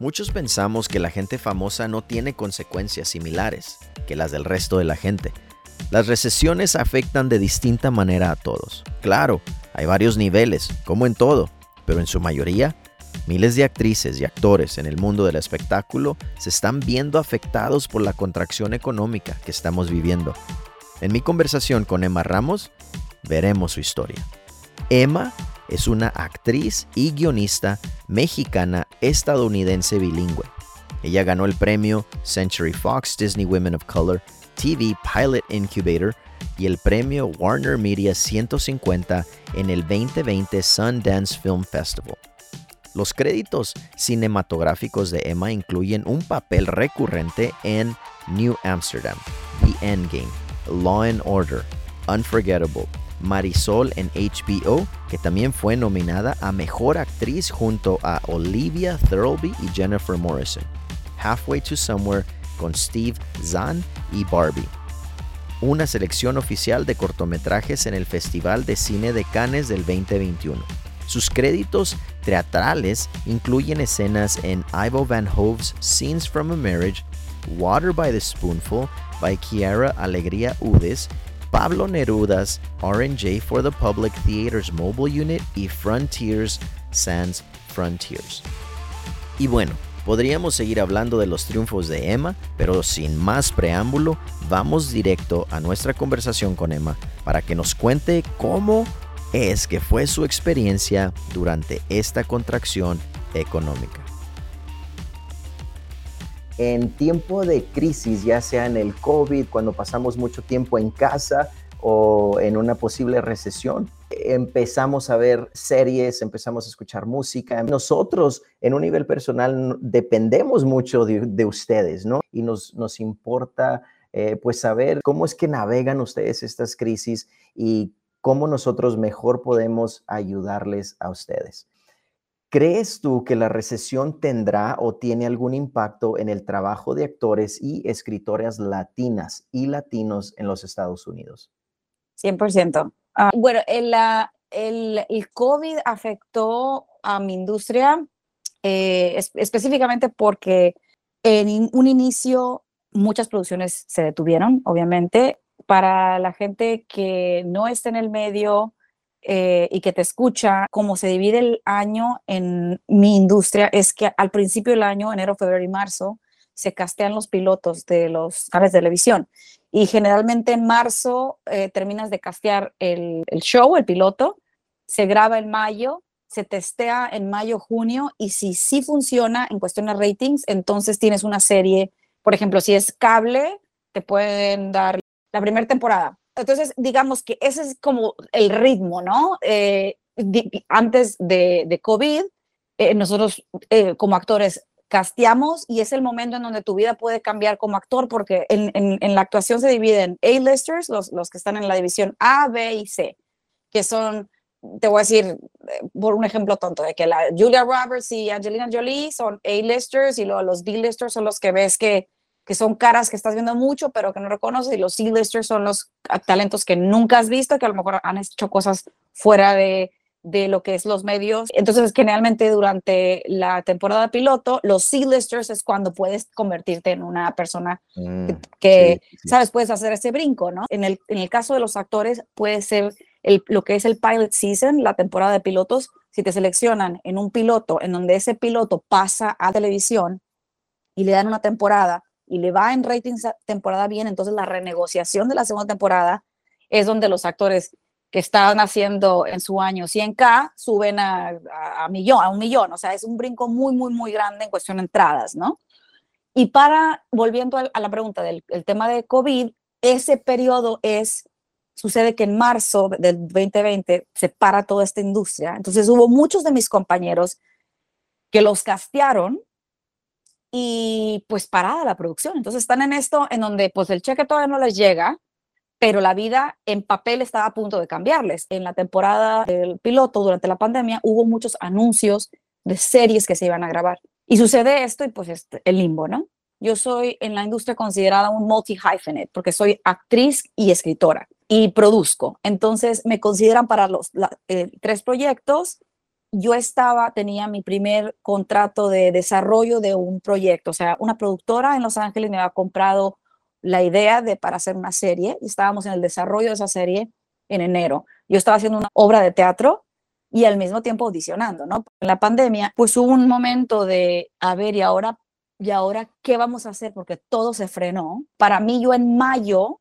Muchos pensamos que la gente famosa no tiene consecuencias similares que las del resto de la gente. Las recesiones afectan de distinta manera a todos. Claro, hay varios niveles, como en todo, pero en su mayoría, miles de actrices y actores en el mundo del espectáculo se están viendo afectados por la contracción económica que estamos viviendo. En mi conversación con Emma Ramos, veremos su historia. Emma es una actriz y guionista mexicana estadounidense bilingüe. Ella ganó el premio Century Fox Disney Women of Color TV Pilot Incubator y el premio Warner Media 150 en el 2020 Sundance Film Festival. Los créditos cinematográficos de Emma incluyen un papel recurrente en New Amsterdam, The Endgame, Law and Order, Unforgettable, Marisol en HBO, que también fue nominada a Mejor Actriz junto a Olivia Thirlby y Jennifer Morrison. Halfway to Somewhere con Steve Zahn y Barbie. Una selección oficial de cortometrajes en el Festival de Cine de Cannes del 2021. Sus créditos teatrales incluyen escenas en Ivo Van Hove's Scenes from a Marriage, Water by the Spoonful by Kiara Alegría Udes Pablo Neruda's RNJ for the Public Theaters Mobile Unit y Frontiers Sans Frontiers. Y bueno, podríamos seguir hablando de los triunfos de Emma, pero sin más preámbulo, vamos directo a nuestra conversación con Emma para que nos cuente cómo es que fue su experiencia durante esta contracción económica en tiempo de crisis, ya sea en el COVID, cuando pasamos mucho tiempo en casa o en una posible recesión, empezamos a ver series, empezamos a escuchar música. Nosotros, en un nivel personal, dependemos mucho de, ustedes, ¿no? Y nos, nos importa, eh, pues, saber cómo es que navegan ustedes estas crisis y cómo nosotros mejor podemos ayudarles a ustedes. ¿Crees tú que la recesión tendrá o tiene algún impacto en el trabajo de actores y escritoras latinas y latinos en los Estados Unidos? 100%. Ah, bueno, el, el, COVID afectó a mi industria eh, específicamente porque en un inicio muchas producciones se detuvieron, obviamente. Para la gente que no está en el medio, eh, y que te escucha, cómo se divide el año en mi industria es que al principio del año, enero, febrero y marzo, se castean los pilotos de los canales de televisión. Y generalmente en marzo eh, terminas de castear el, show, el piloto, se graba en mayo, se testea en mayo, junio, y si sí funciona en cuestión de ratings, entonces tienes una serie, por ejemplo, si es cable, te pueden dar la primera temporada, entonces, digamos que ese es como el ritmo, ¿no? Eh, antes de, COVID, eh, nosotros eh, como actores casteamos y es el momento en donde tu vida puede cambiar como actor porque en, en, la actuación se dividen A-listers, los, los que están en la división A, B y C, que son, te voy a decir por un ejemplo tonto, de que la Julia Roberts y Angelina Jolie son A-listers y luego los B-listers son los que ves que que son caras que estás viendo mucho, pero que no reconoces, y los C-listers son los talentos que nunca has visto, que a lo mejor han hecho cosas fuera de, de lo que es los medios. Entonces, generalmente durante la temporada piloto, los C-listers es cuando puedes convertirte en una persona mm, que, sabes, puedes hacer ese brinco, ¿no? En el, en el caso de los actores, puede ser el, lo que es el pilot season, la temporada de pilotos, si te seleccionan en un piloto en donde ese piloto pasa a televisión y le dan una temporada y le va en ratings temporada bien, entonces la renegociación de la segunda temporada es donde los actores que estaban haciendo en su año 100K suben a, a, millón, a un millón, o sea, es un brinco muy, muy, muy grande en cuestión de entradas, ¿no? Y para, volviendo a, la pregunta del tema de COVID, ese periodo es, sucede que en marzo del 2020 se para toda esta industria, entonces hubo muchos de mis compañeros que los castearon y pues parada la producción. Entonces están en esto en donde pues el cheque todavía no les llega, pero la vida en papel estaba a punto de cambiarles. En la temporada del piloto durante la pandemia hubo muchos anuncios de series que se iban a grabar. Y sucede esto y pues este, el limbo, ¿no? Yo soy en la industria considerada un multi-hyphenate porque soy actriz y escritora y produzco. Entonces me consideran para los eh, tres proyectos yo estaba, tenía mi primer contrato de desarrollo de un proyecto, o sea, una productora en Los Ángeles me había comprado la idea de para hacer una serie y estábamos en el desarrollo de esa serie en enero. Yo estaba haciendo una obra de teatro y al mismo tiempo audicionando, ¿no? En la pandemia, pues hubo un momento de, a ver, ¿y ahora, ¿y ahora qué vamos a hacer? Porque todo se frenó. Para mí, yo en mayo,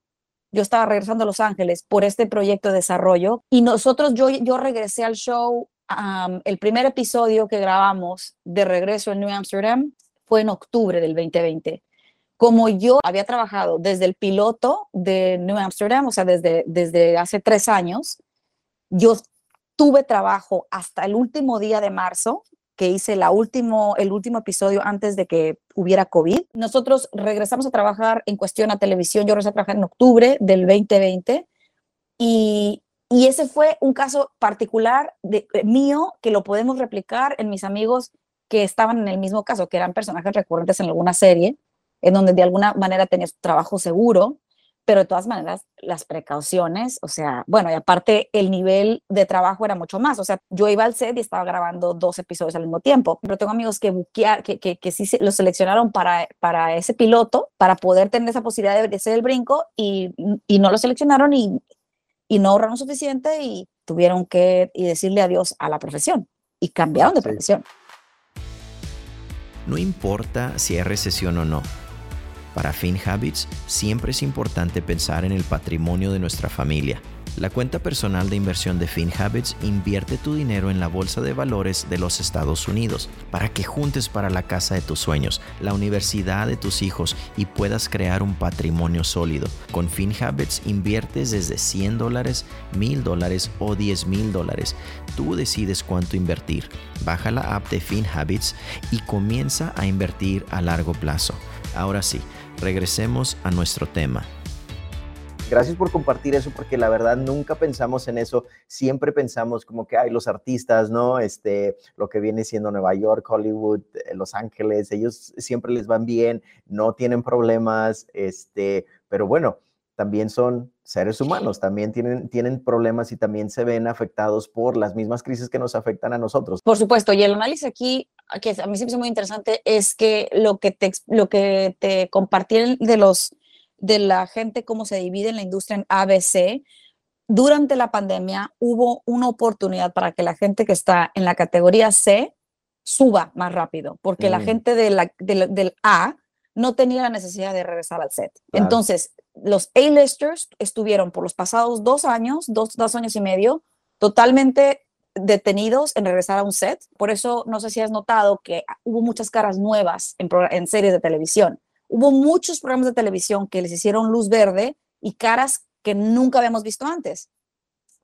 yo estaba regresando a Los Ángeles por este proyecto de desarrollo y nosotros, yo, yo regresé al show el primer episodio que grabamos de regreso en New Amsterdam fue en octubre del 2020. Como yo había trabajado desde el piloto de New Amsterdam, o sea, desde, desde hace tres años, yo tuve trabajo hasta el último día de marzo, que hice la último, el último episodio antes de que hubiera COVID. Nosotros regresamos a trabajar en cuestión a televisión, yo regresé a trabajar en octubre del 2020 y y ese fue un caso particular de, eh, mío que lo podemos replicar en mis amigos que estaban en el mismo caso, que eran personajes recurrentes en alguna serie, en donde de alguna manera tenías trabajo seguro, pero de todas maneras las precauciones, o sea, bueno, y aparte el nivel de trabajo era mucho más, o sea, yo iba al set y estaba grabando dos episodios al mismo tiempo, pero tengo amigos que buquear, que, que, que sí lo seleccionaron para, para ese piloto, para poder tener esa posibilidad de hacer el brinco y, y no lo seleccionaron y y no ahorraron suficiente y tuvieron que y decirle adiós a la profesión y cambiaron de profesión. No importa si hay recesión o no. Para FinHabits siempre es importante pensar en el patrimonio de nuestra familia la cuenta personal de inversión de FinHabits invierte tu dinero en la bolsa de valores de los Estados Unidos para que juntes para la casa de tus sueños, la universidad de tus hijos y puedas crear un patrimonio sólido. Con FinHabits inviertes desde 100 dólares, 1000 dólares o 10 mil dólares. Tú decides cuánto invertir. Baja la app de FinHabits y comienza a invertir a largo plazo. Ahora sí, regresemos a nuestro tema. Gracias por compartir eso, porque la verdad nunca pensamos en eso. Siempre pensamos como que hay los artistas, ¿no? Este, lo que viene siendo Nueva York, Hollywood, eh, Los Ángeles, ellos siempre les van bien, no tienen problemas, este, pero bueno, también son seres humanos, también tienen, tienen problemas y también se ven afectados por las mismas crisis que nos afectan a nosotros. Por supuesto, y el análisis aquí, que a mí siempre es muy interesante, es que lo que te, lo que te compartí de los de la gente, cómo se divide en la industria en ABC, durante la pandemia hubo una oportunidad para que la gente que está en la categoría C suba más rápido, porque la mm. gente de la, del A no tenía la necesidad de regresar al set. Entonces, los A-listers estuvieron por los pasados dos años, dos, dos años y medio, totalmente detenidos en regresar a un set. Por eso, no sé si has notado que hubo muchas caras nuevas en, en series de televisión hubo muchos programas de televisión que les hicieron luz verde y caras que nunca habíamos visto antes.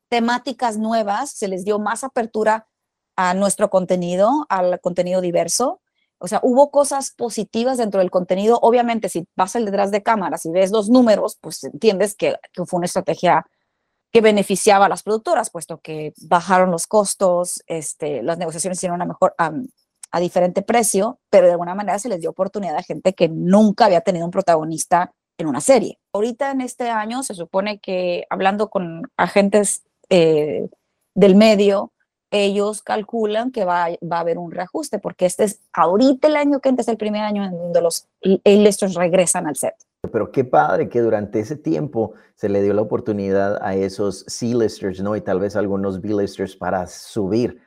Temáticas nuevas, se les dio más apertura a nuestro contenido, al contenido diverso. O sea, hubo cosas positivas dentro del contenido. Obviamente, si vas al detrás de cámaras y ves los números, pues entiendes que, fue una estrategia que beneficiaba a las productoras, puesto que bajaron los costos, este, las negociaciones hicieron una mejor, a diferente precio, pero de alguna manera se les dio oportunidad a gente que nunca había tenido un protagonista en una serie. Ahorita en este año se supone que hablando con agentes eh, del medio, ellos calculan que va, a haber un reajuste, porque este es ahorita el año que antes es el primer año en donde los A-listers regresan al set. Pero qué padre que durante ese tiempo se le dio la oportunidad a esos C-listers, ¿no? Y tal vez algunos B-listers para subir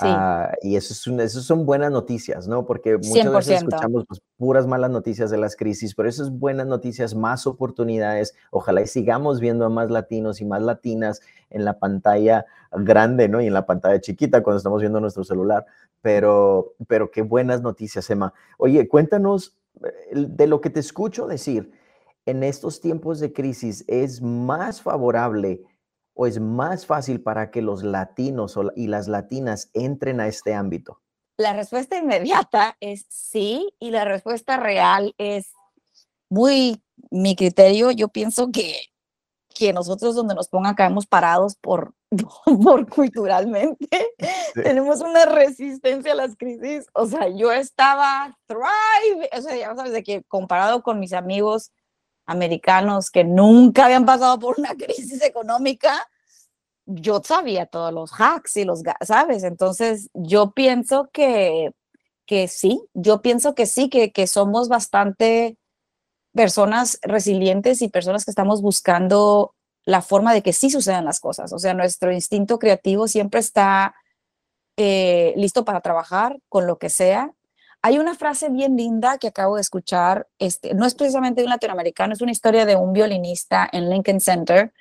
Ah, y eso, es son buenas noticias, ¿no? Porque muchas veces escuchamos pues, puras malas noticias de las crisis, pero esas buenas noticias, más oportunidades. Ojalá y sigamos viendo a más latinos y más latinas en la pantalla grande, ¿no? Y en la pantalla chiquita cuando estamos viendo nuestro celular. Pero, pero qué buenas noticias, Emma. Oye, cuéntanos eh, de lo que te escucho decir. En estos tiempos de crisis, ¿es más favorable o es más fácil para que los latinos y las latinas entren a este ámbito? La respuesta inmediata es sí y la respuesta real es muy mi criterio. Yo pienso que, que nosotros donde nos pongan caemos parados por, por culturalmente. Tenemos una resistencia a las crisis. O sea, yo estaba thrive, o sea, ya sabes, de que comparado con mis amigos americanos que nunca habían pasado por una crisis económica, yo sabía todos los hacks y los, ¿sabes? Entonces, yo pienso que, que sí, yo pienso que sí, que, que somos bastante personas resilientes y personas que estamos buscando la forma de que sí sucedan las cosas. O sea, nuestro instinto creativo siempre está eh, listo para trabajar con lo que sea. Hay una frase bien linda que acabo de escuchar, este, no es precisamente de un latinoamericano, es una historia de un violinista en Lincoln Center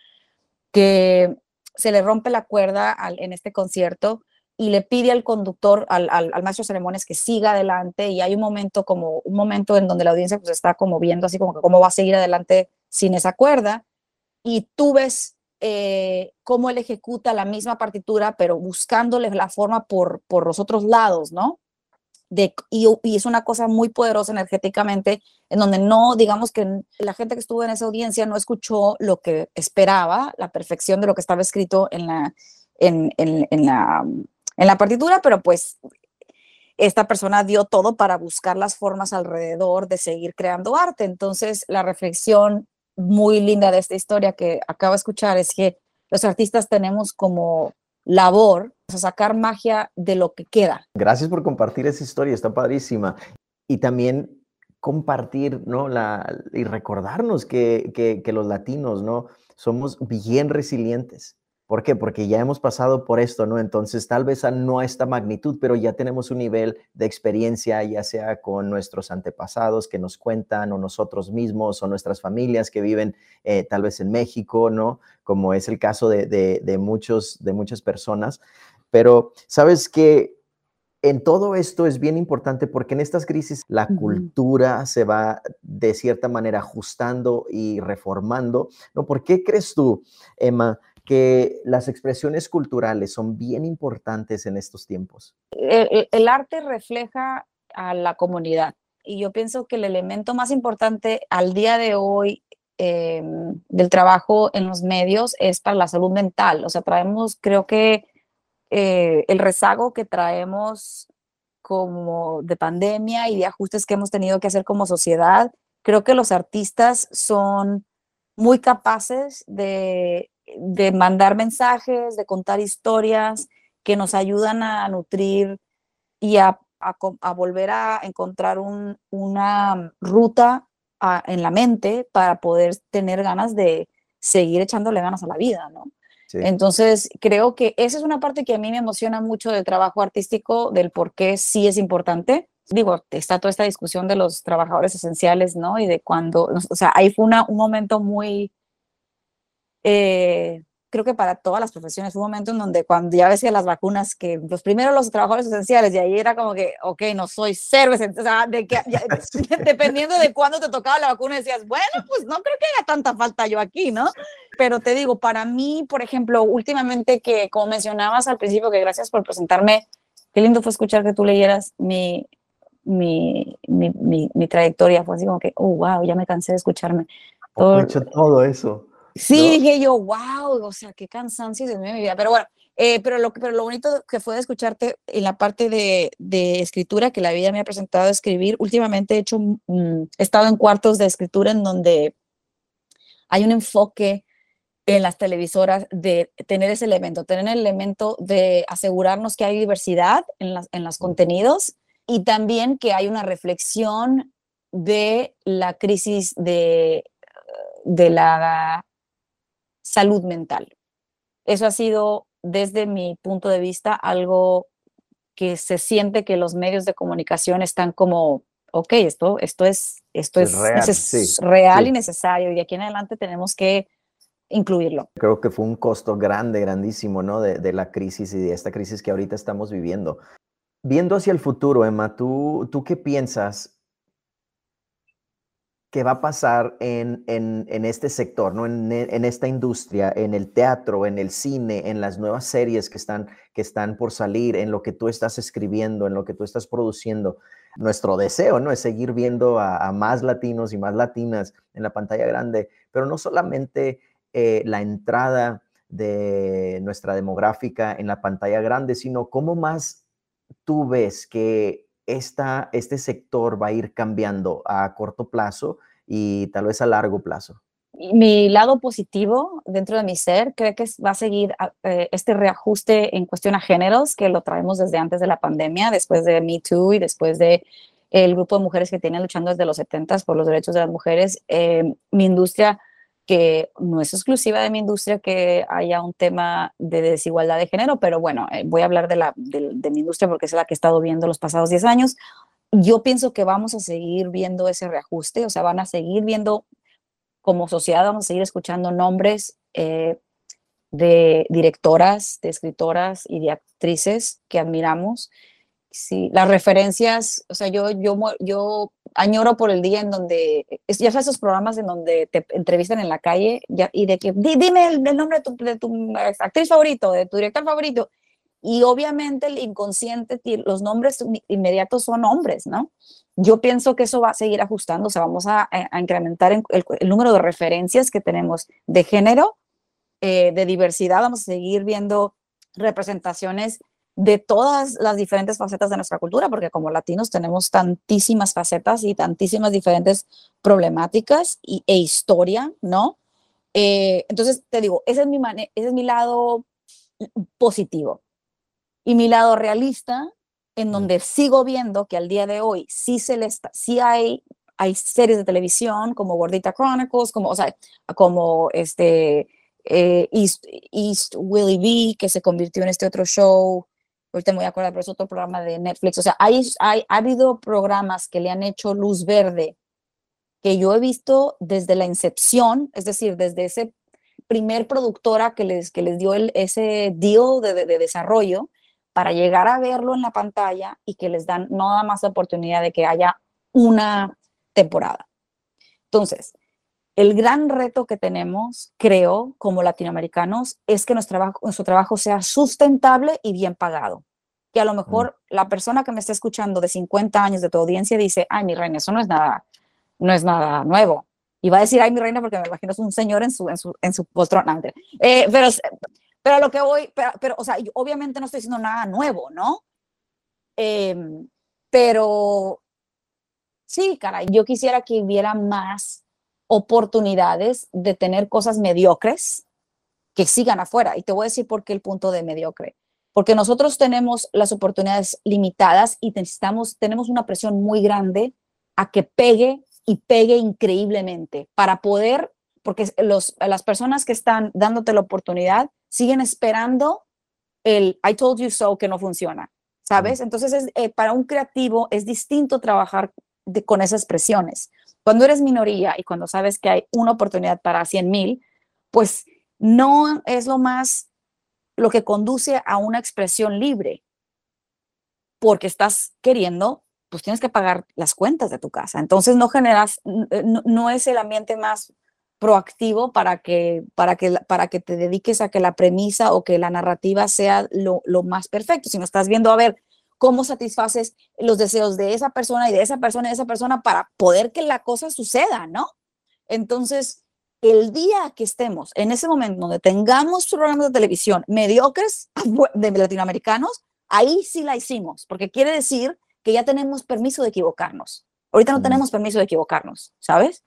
que se le rompe la cuerda en este concierto y le pide al conductor, al, al, maestro de ceremonias que siga adelante y hay un momento como un momento en donde la audiencia pues está como viendo así como que cómo va a seguir adelante sin esa cuerda y tú ves eh, cómo él ejecuta la misma partitura, pero buscándole la forma por, por los otros lados, ¿no? Y, es una cosa muy poderosa energéticamente, en donde no, digamos que la gente que estuvo en esa audiencia no escuchó lo que esperaba, la perfección de lo que estaba escrito en la, en, en, en la, en la partitura, pero pues esta persona dio todo para buscar las formas alrededor de seguir creando arte. Entonces, la reflexión muy linda de esta historia que acabo de escuchar es que los artistas tenemos como labor sacar magia de lo que queda. Gracias por compartir esa historia, está padrísima. Y también compartir, ¿no? La, y recordarnos que, que, que los latinos, ¿no? Somos bien resilientes ¿Por qué? Porque ya hemos pasado por esto, ¿no? Entonces, tal vez no a esta magnitud, pero ya tenemos un nivel de experiencia, ya sea con nuestros antepasados que nos cuentan, o nosotros mismos, o nuestras familias que viven eh, tal vez en México, ¿no? Como es el caso de, muchos, de muchas personas. Pero, ¿sabes qué? en todo esto es bien importante porque en estas crisis la cultura se va de cierta manera ajustando y reformando, ¿no? ¿Por qué crees tú, Emma, que las expresiones culturales son bien importantes en estos tiempos. El, arte refleja a la comunidad y yo pienso que el elemento más importante al día de hoy em, del trabajo en los medios es para la salud mental. O sea, traemos, creo que eh, el rezago que traemos como de pandemia y de ajustes que hemos tenido que hacer como sociedad, creo que los artistas son muy capaces de de mandar mensajes, de contar historias que nos ayudan a nutrir y a, volver a encontrar una ruta en la mente para poder tener ganas de seguir echándole ganas a la vida, ¿no? Entonces, creo que esa es una parte que a mí me emociona mucho del trabajo artístico, del por qué sí es importante. Digo, está toda esta discusión de los trabajadores esenciales, ¿no? Y de cuando, o sea, ahí fue un momento muy, eh, creo que para todas las profesiones, fue un momento en donde cuando ya decía las vacunas, que los primeros los trabajadores esenciales, y ahí era como que, ok, no soy cero, o sea, de que, dependiendo de cuándo te tocaba la vacuna, decías, bueno, pues no creo que haga tanta falta yo aquí, ¿no? Pero te digo, para mí, por ejemplo, últimamente que, como mencionabas al principio, que gracias por presentarme, qué lindo fue escuchar que tú leyeras mi, mi, mi, mi, trayectoria, fue así como que, oh, wow, ya me cansé de escucharme. Todo, todo eso. Sí, dije yo, wow, o sea, qué cansancio de mi vida. Pero bueno, eh, pero, lo, pero lo bonito que fue de escucharte en la parte de, de, escritura que la vida me ha presentado a escribir. Últimamente he hecho, he estado en cuartos de escritura en donde hay un enfoque en las televisoras de tener ese elemento, tener el elemento de asegurarnos que hay diversidad en, las, en los contenidos y también que hay una reflexión de la crisis de, de la salud mental. Eso ha sido, desde mi punto de vista, algo que se siente que los medios de comunicación están como, ok, esto, esto es, esto es, real, y necesario y de aquí en adelante tenemos que incluirlo. Creo que fue un costo grande, grandísimo, ¿no? De, de, la crisis y de esta crisis que ahorita estamos viviendo. Viendo hacia el futuro, Emma, ¿tú, tú qué piensas ¿Qué va a pasar en, en, este sector, ¿no? En, en, esta industria, en el teatro, en el cine, en las nuevas series que están, que están por salir, en lo que tú estás escribiendo, en lo que tú estás produciendo. Nuestro deseo, ¿no? Es seguir viendo a, más latinos y más latinas en la pantalla grande, pero no solamente eh, la entrada de nuestra demográfica en la pantalla grande, sino cómo más tú ves que esta, este sector va a ir cambiando a corto plazo y tal vez a largo plazo? mi lado positivo dentro de mi ser creo que va a seguir ah, eh, este reajuste en cuestión a géneros que lo traemos desde antes de la pandemia, después de Me Too y después de el grupo de mujeres que tienen luchando desde los 70 por los derechos de las mujeres. Eh, mi industria, que no es exclusiva de mi industria que haya un tema de desigualdad de género, pero bueno, eh, voy a hablar de, la, de mi industria porque es la que he estado viendo los pasados 10 años. Yo pienso que vamos a seguir viendo ese reajuste, o sea, van a seguir viendo como sociedad vamos a seguir escuchando nombres eh, de directoras, de escritoras y de actrices que admiramos. Sí, las referencias, o sea, yo, yo, yo añoro por el día en donde, ya sabes esos programas en donde te entrevistan en la calle y de que, dime el, nombre de tu, de tu actriz favorito, de tu director favorito. Y obviamente el inconsciente, los nombres inmediatos son hombres, ¿no? Yo pienso que eso va a seguir ajustándose, vamos a, incrementar el, número de referencias que tenemos de género, eh, de diversidad, vamos a seguir viendo representaciones de todas las diferentes facetas de nuestra cultura, porque como latinos tenemos tantísimas facetas y tantísimas diferentes problemáticas y, e historia, ¿no? Eh, entonces, te digo, ese es, mi ese es mi lado positivo. Y mi lado realista en donde sigo viendo que al día de hoy sí, se le está, sí hay, hay series de televisión como Gordita Chronicles, como, o sea, como este, eh, East, East Willie B, que se convirtió en este otro show, ahorita me voy a acordar, pero es otro programa de Netflix, o sea, hay, hay, ha habido programas que le han hecho luz verde, que yo he visto desde la incepción, es decir, desde ese primer productora que les, que les dio el, ese deal de, de desarrollo, para llegar a verlo en la pantalla y que les dan nada más la oportunidad de que haya una temporada. Entonces, el gran reto que tenemos, creo, como latinoamericanos, es que nuestro trabajo, nuestro trabajo sea sustentable y bien pagado. Que a lo mejor la persona que me está escuchando de 50 años de tu audiencia dice, ay, mi reina, eso no es nada, no es nada nuevo. Y va a decir, ay, mi reina, porque me imagino es un señor en su, en su, en su poltrona. Eh, pero pero lo que voy, pero, o sea, obviamente no estoy diciendo nada nuevo, ¿no? Em, pero sí, caray, yo quisiera que hubiera más oportunidades de tener cosas mediocres que sigan afuera. Y te voy a decir por qué el punto de mediocre. Porque nosotros tenemos las oportunidades limitadas y necesitamos, tenemos una presión muy grande a que pegue y pegue increíblemente para poder, porque los, las personas que están dándote la oportunidad siguen esperando el I told you so que no funciona, ¿sabes? Entonces, eh, para un creativo es distinto trabajar con esas presiones. Cuando eres minoría y cuando sabes que hay una oportunidad para 100 mil, pues no es lo más, lo que conduce a una expresión libre, porque estás queriendo, pues tienes que pagar las cuentas de tu casa. Entonces no generas, no es el ambiente más proactivo para que, para, que, para que te dediques a que la premisa o que la narrativa sea lo, lo más perfecto, Si no estás viendo a ver cómo satisfaces los deseos de esa persona y de esa persona y de esa persona para poder que la cosa suceda, ¿no? Entonces, el día que estemos en ese momento donde tengamos programas de televisión mediocres de latinoamericanos, ahí sí la hicimos, porque quiere decir que ya tenemos permiso de equivocarnos. Ahorita no tenemos permiso de equivocarnos, ¿sabes?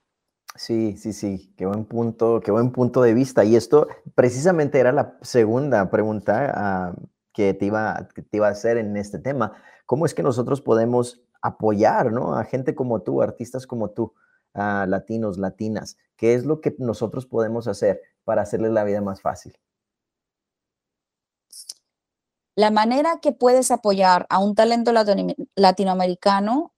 Sí, sí, sí, qué buen punto, qué buen punto de vista. Y esto precisamente era la segunda pregunta que, te iba, que te iba a hacer en este tema. ¿Cómo es que nosotros podemos apoyar ¿no? a gente como tú, artistas como tú, latinos, latinas? ¿Qué es lo que nosotros podemos hacer para hacerles la vida más fácil? La manera que puedes apoyar a un talento latinoamericano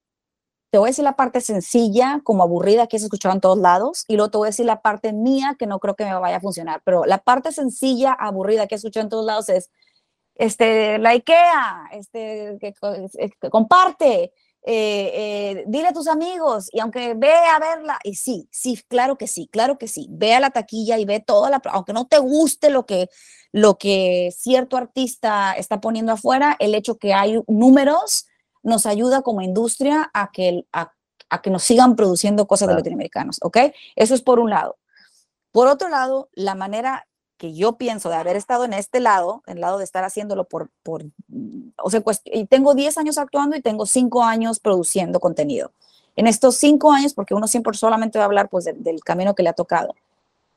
te voy a decir la parte sencilla, como aburrida que has escuchado en todos lados, y luego te voy a decir la parte mía que no creo que me vaya a funcionar. Pero la parte sencilla, aburrida que has escuchado en todos lados es, este, la IKEA, este, que, comparte, eh, eh, dile a tus amigos, y aunque ve a verla, y sí, sí, claro que sí, claro que sí, ve a la taquilla y ve toda la, aunque no te guste lo que, lo que cierto artista está poniendo afuera, el hecho que hay números nos ayuda como industria a que, a, que nos sigan produciendo cosas de latinoamericanos, ¿ok? Eso es por un lado. Por otro lado, la manera que yo pienso de haber estado en este lado, en el lado de estar haciéndolo por, por o sea, pues, y tengo 10 años actuando y tengo 5 años produciendo contenido. En estos 5 años, porque uno siempre solamente va a hablar pues del camino que le ha tocado.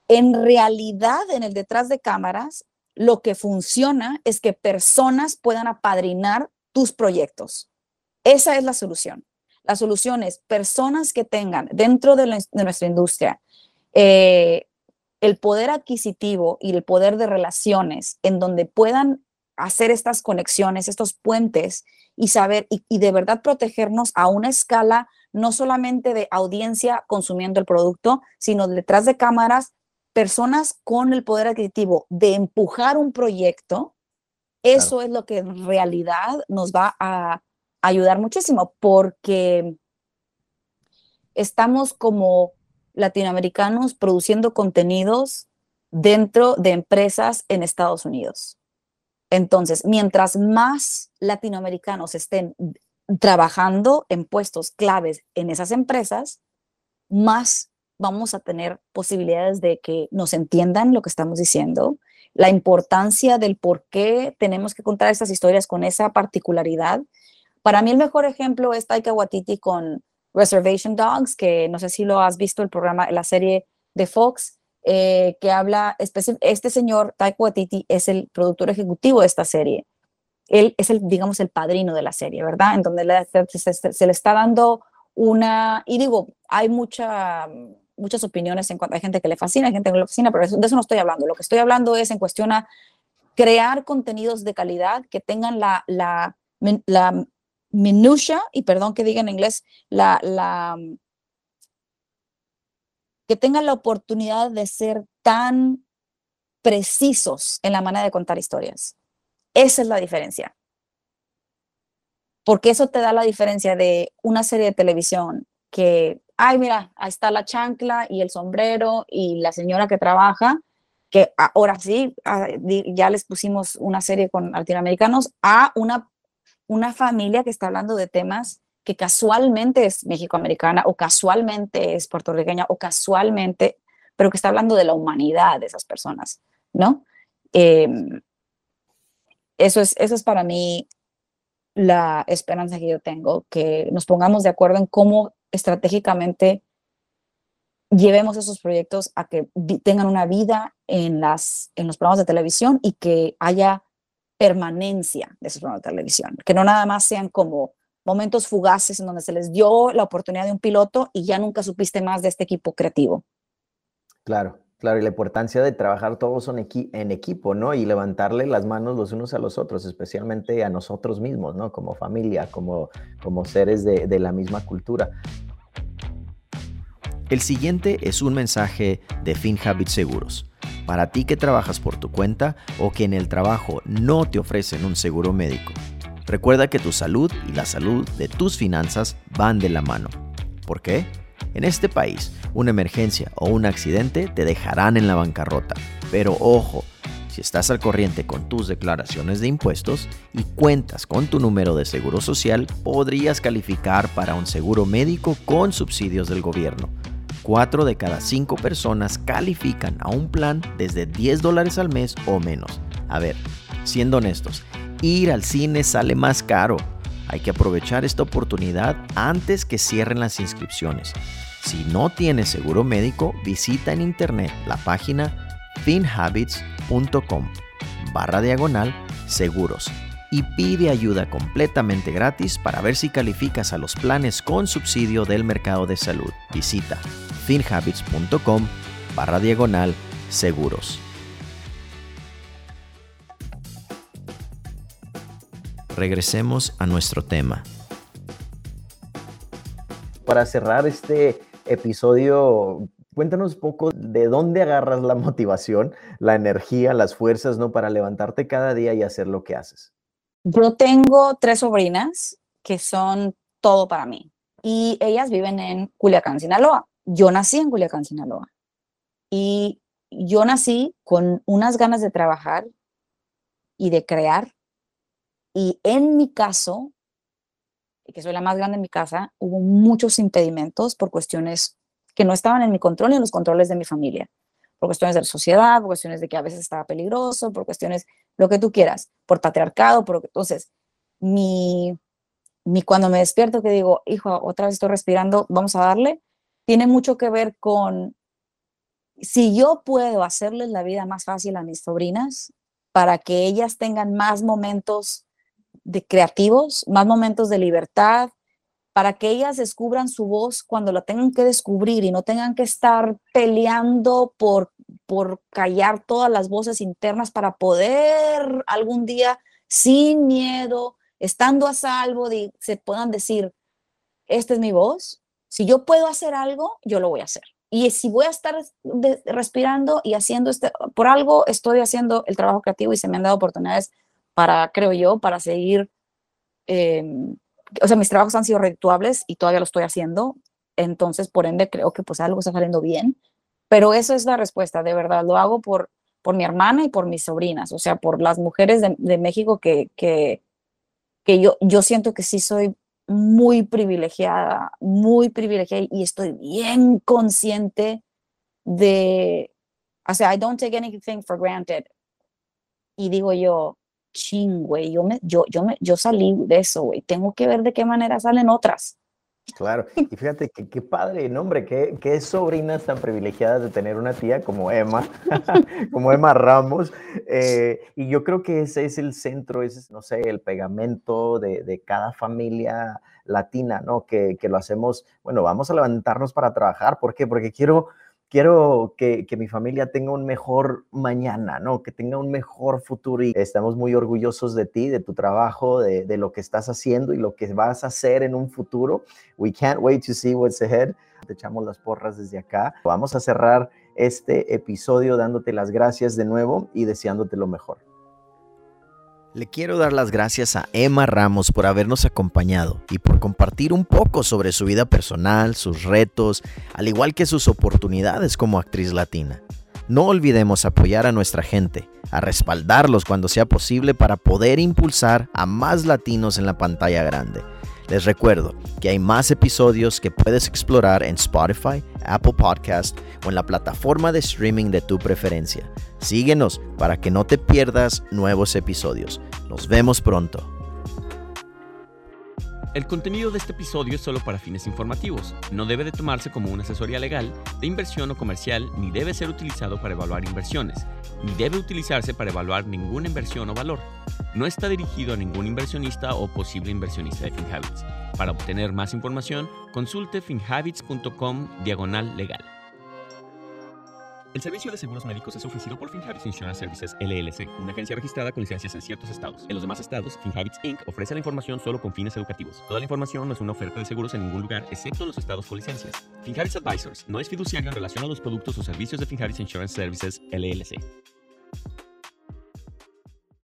En realidad, en el detrás de cámaras, lo que funciona es que personas puedan apadrinar tus proyectos. Esa es la solución. La solución es personas que tengan dentro de, nuestra industria eh, el poder adquisitivo y el poder de relaciones en donde puedan hacer estas conexiones, estos puentes y saber y, de verdad protegernos a una escala no solamente de audiencia consumiendo el producto, sino detrás de cámaras, personas con el poder adquisitivo de empujar un proyecto. Eso es lo que en realidad nos va a ayudar muchísimo porque estamos como latinoamericanos produciendo contenidos dentro de empresas en Estados Unidos. Entonces, mientras más latinoamericanos estén trabajando en puestos claves en esas empresas, más vamos a tener posibilidades de que nos entiendan lo que estamos diciendo, la importancia del por qué tenemos que contar estas historias con esa particularidad. Para mí el mejor ejemplo es Taika Waititi con Reservation Dogs, que no sé si lo has visto el programa, la serie de Fox, eh, que habla, este señor Taika Waititi es el productor ejecutivo de esta serie. Él es el, digamos, el padrino de la serie, ¿verdad? En donde se, le está dando una, y digo, hay mucha, muchas opiniones en cuanto hay gente que le fascina, hay gente que le fascina, pero de eso no estoy hablando. Lo que estoy hablando es en cuestión a crear contenidos de calidad que tengan la, la, la minucia, y perdón que diga en inglés, la, la, que tengan la oportunidad de ser tan precisos en la manera de contar historias. Esa es la diferencia. Porque eso te da la diferencia de una serie de televisión que, ay, mira, ahí está la chancla y el sombrero y la señora que trabaja, que ahora sí, ah, ya les pusimos una serie con latinoamericanos, a una una familia que está hablando de temas que casualmente es mexicoamericana o casualmente es puertorriqueña o casualmente, pero que está hablando de la humanidad de esas personas, ¿no? Em, eso, es, eso es para mí la esperanza que yo tengo, que nos pongamos de acuerdo en cómo estratégicamente llevemos esos proyectos a que tengan una vida en, las, en los programas de televisión y que haya permanencia de esos programas de televisión, que no nada más sean como momentos fugaces en donde se les dio la oportunidad de un piloto y ya nunca supiste más de este equipo creativo. Claro, claro, y la importancia de trabajar todos en equipo, ¿no? Y levantarle las manos los unos a los otros, especialmente a nosotros mismos, ¿no? Como familia, como, como seres de, de la misma cultura. El siguiente es un mensaje de FinHabit Seguros para ti que trabajas por tu cuenta o que en el trabajo no te ofrecen un seguro médico. Recuerda que tu salud y la salud de tus finanzas van de la mano. ¿Por qué? En este país, una emergencia o un accidente te dejarán en la bancarrota. Pero ojo, si estás al corriente con tus declaraciones de impuestos y cuentas con tu número de seguro social, podrías calificar para un seguro médico con subsidios del gobierno. 4 de cada 5 personas califican a un plan desde 10 dólares al mes o menos. A ver, siendo honestos, ir al cine sale más caro. Hay que aprovechar esta oportunidad antes que cierren las inscripciones. Si no tienes seguro médico, visita en internet la página finhabits.com barra diagonal seguros y pide ayuda completamente gratis para ver si calificas a los planes con subsidio del mercado de salud. Visita finhabits.com barra diagonal seguros. Regresemos a nuestro tema. Para cerrar este episodio, cuéntanos un poco de dónde agarras la motivación, la energía, las fuerzas, ¿no? Para levantarte cada día y hacer lo que haces. Yo tengo tres sobrinas que son todo para mí y ellas viven en Culiacán, Sinaloa yo nací en Culiacán, Sinaloa. Y yo nací con unas ganas de trabajar y de crear. Y en mi caso, que soy la más grande en mi casa, hubo muchos impedimentos por cuestiones que no estaban en mi control ni en los controles de mi familia. Por cuestiones de la sociedad, por cuestiones de que a veces estaba peligroso, por cuestiones, lo que tú quieras, por patriarcado, por entonces, mi, mi cuando me despierto que digo, hijo, otra vez estoy respirando, vamos a darle, tiene mucho que ver con si yo puedo hacerles la vida más fácil a mis sobrinas para que ellas tengan más momentos de creativos, más momentos de libertad, para que ellas descubran su voz cuando la tengan que descubrir y no tengan que estar peleando por, por callar todas las voces internas para poder algún día, sin miedo, estando a salvo, de, se puedan decir, esta es mi voz, si yo puedo hacer algo, yo lo voy a hacer. Y si voy a estar respirando y haciendo este, por algo estoy haciendo el trabajo creativo y se me han dado oportunidades para, creo yo, para seguir em, o sea, mis trabajos han sido redituables y todavía lo estoy haciendo, entonces por ende creo que pues algo está saliendo bien, pero eso es la respuesta, de verdad, lo hago por, por mi hermana y por mis sobrinas, o sea, por las mujeres de, de México que, que, que yo, yo siento que sí soy muy privilegiada, muy privilegiada y estoy bien consciente de, o sea, I don't take anything for granted. Y digo yo, ching, güey, yo, me, yo, yo, me, yo salí de eso, güey, tengo que ver de qué manera salen otras. Claro, y fíjate que qué padre, nombre, qué, qué sobrinas tan privilegiadas de tener una tía como Emma, como Emma Ramos. Eh, y yo creo que ese es el centro, ese es, no sé, el pegamento de, de cada familia latina, ¿no? Que, que, lo hacemos, bueno, vamos a levantarnos para trabajar. ¿Por qué? Porque quiero quiero que, mi familia tenga un mejor mañana, ¿no? Que tenga un mejor futuro y estamos muy orgullosos de ti, de tu trabajo, de, de, lo que estás haciendo y lo que vas a hacer en un futuro. We can't wait to see what's ahead. Te echamos las porras desde acá. Vamos a cerrar este episodio dándote las gracias de nuevo y deseándote lo mejor. Le quiero dar las gracias a Emma Ramos por habernos acompañado y por compartir un poco sobre su vida personal, sus retos, al igual que sus oportunidades como actriz latina. No olvidemos apoyar a nuestra gente, a respaldarlos cuando sea posible para poder impulsar a más latinos en la pantalla grande. Les recuerdo que hay más episodios que puedes explorar en Spotify, Apple Podcast o en la plataforma de streaming de tu preferencia. Síguenos para que no te pierdas nuevos episodios. Nos vemos pronto. El contenido de este episodio es solo para fines informativos. No debe de tomarse como una asesoría legal, de inversión o comercial, ni debe ser utilizado para evaluar inversiones, ni debe utilizarse para evaluar ninguna inversión o valor. No está dirigido a ningún inversionista o posible inversionista de FinHabits. Para obtener más información, consulte finhabits.com diagonal legal. El servicio de seguros médicos es ofrecido por FinHabits Insurance Services LLC, una agencia registrada con licencias en ciertos estados. En los demás estados, FinHabits Inc. ofrece la información solo con fines educativos. Toda la información no es una oferta de seguros en ningún lugar, excepto en los estados con licencias. FinHabits Advisors no es fiduciario en relación a los productos o servicios de FinHabits Insurance Services LLC.